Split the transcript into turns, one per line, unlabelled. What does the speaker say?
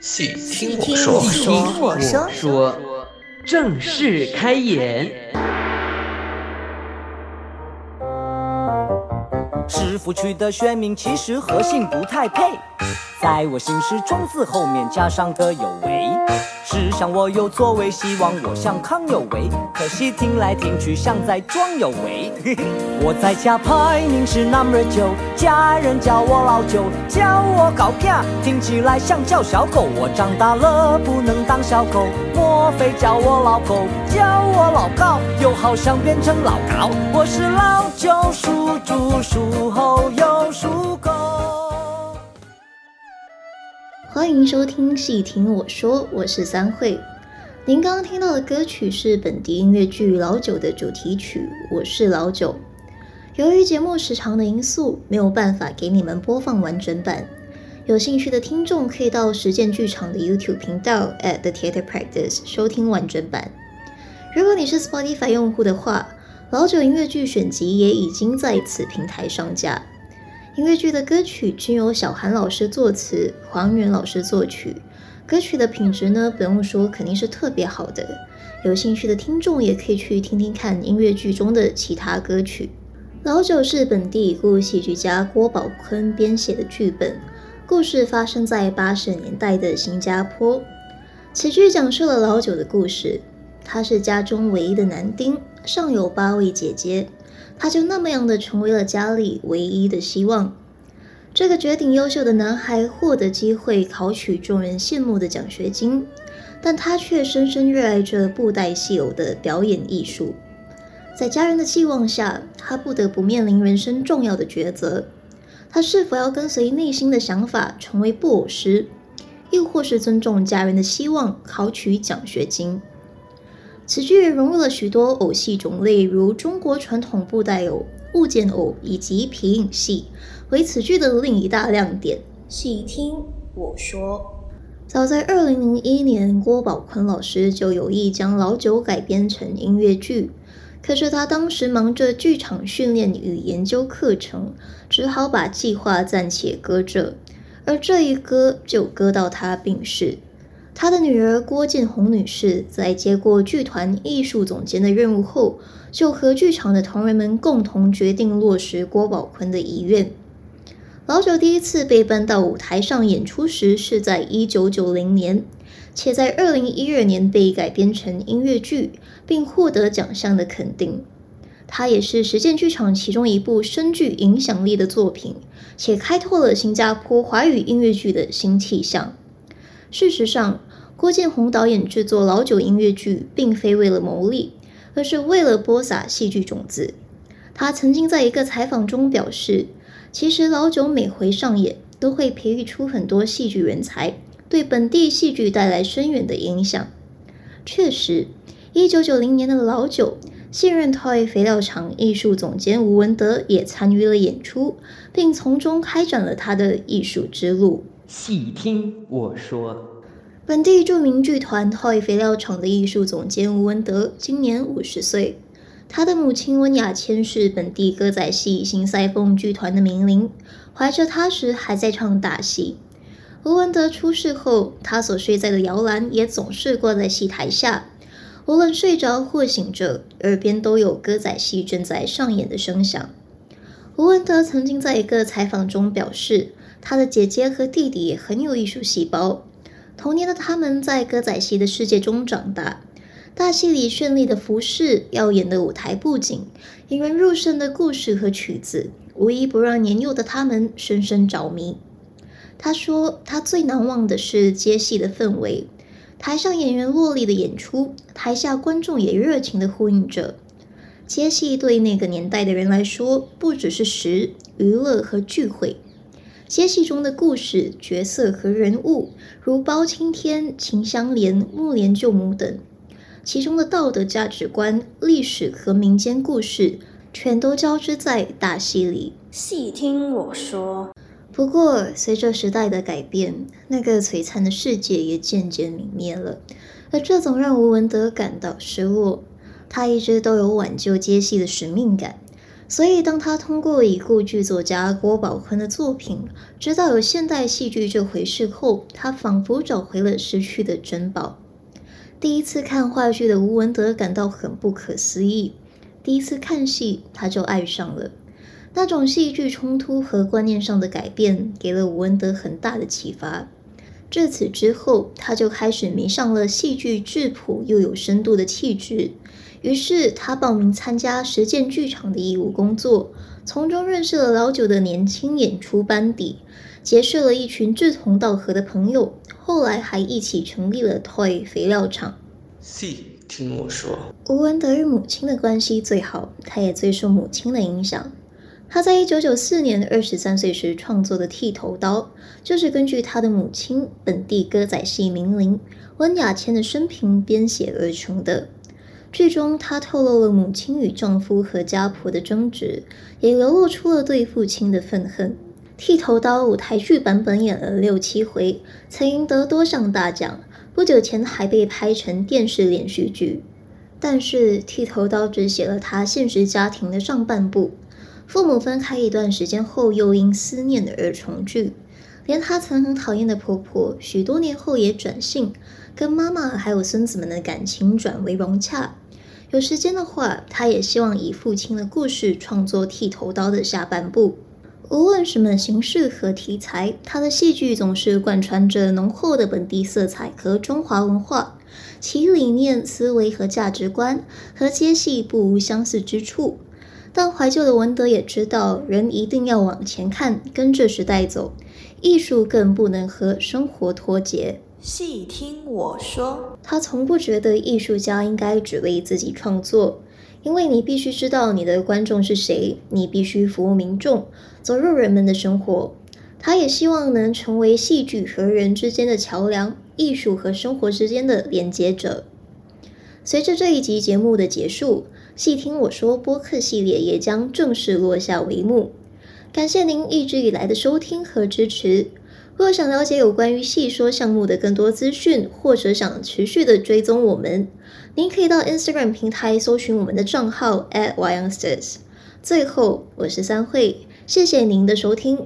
请听
听
我说，
听我说，
说正式开演。
师傅取的学名其实和姓不太配，在我姓氏庄字后面加上个有为。试想我有作为，希望我像康有为，可惜听来听去像在装有为。嘿 嘿我在家排名是 number 九，家人叫我老九，叫我搞屁，听起来像叫小狗。我长大了不能当小狗，莫非叫我老狗，叫我老高，又好像变成老高。我是老九，属猪，属猴，又属
欢迎收听细听我说，我是三慧。您刚刚听到的歌曲是本地音乐剧《老九》的主题曲《我是老九》。由于节目时长的因素，没有办法给你们播放完整版。有兴趣的听众可以到实践剧场的 YouTube 频道 at the theater Practice 收听完整版。如果你是 Spotify 用户的话，老九音乐剧选集也已经在此平台上架。音乐剧的歌曲均由小韩老师作词，黄源老师作曲。歌曲的品质呢，不用说，肯定是特别好的。有兴趣的听众也可以去听听看音乐剧中的其他歌曲。老九是本地已故戏剧家郭宝坤编写的剧本，故事发生在八十年代的新加坡。此剧讲述了老九的故事，他是家中唯一的男丁，上有八位姐姐。他就那么样的成为了家里唯一的希望。这个绝顶优秀的男孩获得机会考取众人羡慕的奖学金，但他却深深热爱着布袋戏偶的表演艺术。在家人的期望下，他不得不面临人生重要的抉择：他是否要跟随内心的想法成为布偶师，又或是尊重家人的希望考取奖学金？此剧融入了许多偶戏种类，如中国传统布袋偶、物件偶以及皮影戏，为此剧的另一大亮点。细听我说，早在二零零一年，郭宝坤老师就有意将老九改编成音乐剧，可是他当时忙着剧场训练与研究课程，只好把计划暂且搁着。而这一搁就搁到他病逝。他的女儿郭建红女士在接过剧团艺术总监的任务后，就和剧场的同仁们共同决定落实郭宝坤的遗愿。老九第一次被搬到舞台上演出时是在一九九零年，且在二零一二年被改编成音乐剧，并获得奖项的肯定。它也是实践剧场其中一部深具影响力的作品，且开拓了新加坡华语音乐剧的新气象。事实上，郭建宏导演制作老九音乐剧，并非为了牟利，而是为了播撒戏剧种子。他曾经在一个采访中表示，其实老九每回上演，都会培育出很多戏剧人才，对本地戏剧带来深远的影响。确实，一九九零年的老九，现任 Toy 肥料厂艺术总监吴文德也参与了演出，并从中开展了他的艺术之路。
细听我说。
本地著名剧团 Toy 肥料厂的艺术总监吴文德今年五十岁，他的母亲温雅千是本地歌仔戏新赛凤剧团的名伶，怀着他时还在唱大戏。吴文德出事后，他所睡在的摇篮也总是挂在戏台下，无论睡着或醒着，耳边都有歌仔戏正在上演的声响。吴文德曾经在一个采访中表示，他的姐姐和弟弟也很有艺术细胞。童年的他们在歌仔戏的世界中长大，大戏里绚丽的服饰、耀眼的舞台布景、引人入胜的故事和曲子，无一不让年幼的他们深深着迷。他说，他最难忘的是接戏的氛围，台上演员落力的演出，台下观众也热情的呼应着。接戏对那个年代的人来说，不只是食、娱乐和聚会。接戏中的故事、角色和人物，如包青天、秦香莲、木莲救母等，其中的道德价值观、历史和民间故事，全都交织在大戏里。
细听我说。
不过，随着时代的改变，那个璀璨的世界也渐渐泯灭了，而这总让吴文德感到失落。他一直都有挽救接戏的使命感。所以，当他通过已故剧作家郭宝坤的作品，知道有现代戏剧这回事后，他仿佛找回了失去的珍宝。第一次看话剧的吴文德感到很不可思议。第一次看戏，他就爱上了那种戏剧冲突和观念上的改变，给了吴文德很大的启发。自此之后，他就开始迷上了戏剧质朴又有深度的气质。于是，他报名参加实践剧场的义务工作，从中认识了老九的年轻演出班底，结识了一群志同道合的朋友。后来还一起成立了 Toy 肥料厂。
C，听我说，
吴文德与母亲的关系最好，他也最受母亲的影响。他在一九九四年二十三岁时创作的《剃头刀》，就是根据他的母亲本地歌仔戏名伶温雅千的生平编写而成的。剧中，她透露了母亲与丈夫和家婆的争执，也流露出了对父亲的愤恨。剃头刀舞台剧版本演了六七回，曾赢得多项大奖。不久前还被拍成电视连续剧。但是，剃头刀只写了她现实家庭的上半部。父母分开一段时间后，又因思念而重聚。连他曾很讨厌的婆婆，许多年后也转性，跟妈妈还有孙子们的感情转为融洽。有时间的话，他也希望以父亲的故事创作《剃头刀》的下半部。无论什么形式和题材，他的戏剧总是贯穿着浓厚的本地色彩和中华文化，其理念、思维和价值观和接戏不无相似之处。但怀旧的文德也知道，人一定要往前看，跟着时代走，艺术更不能和生活脱节。
细听我说，
他从不觉得艺术家应该只为自己创作，因为你必须知道你的观众是谁，你必须服务民众，走入人们的生活。他也希望能成为戏剧和人之间的桥梁，艺术和生活之间的连接者。随着这一集节目的结束，细听我说播客系列也将正式落下帷幕。感谢您一直以来的收听和支持。如果想了解有关于戏说项目的更多资讯，或者想持续的追踪我们，您可以到 Instagram 平台搜寻我们的账号 at youngsters。最后，我是三惠，谢谢您的收听。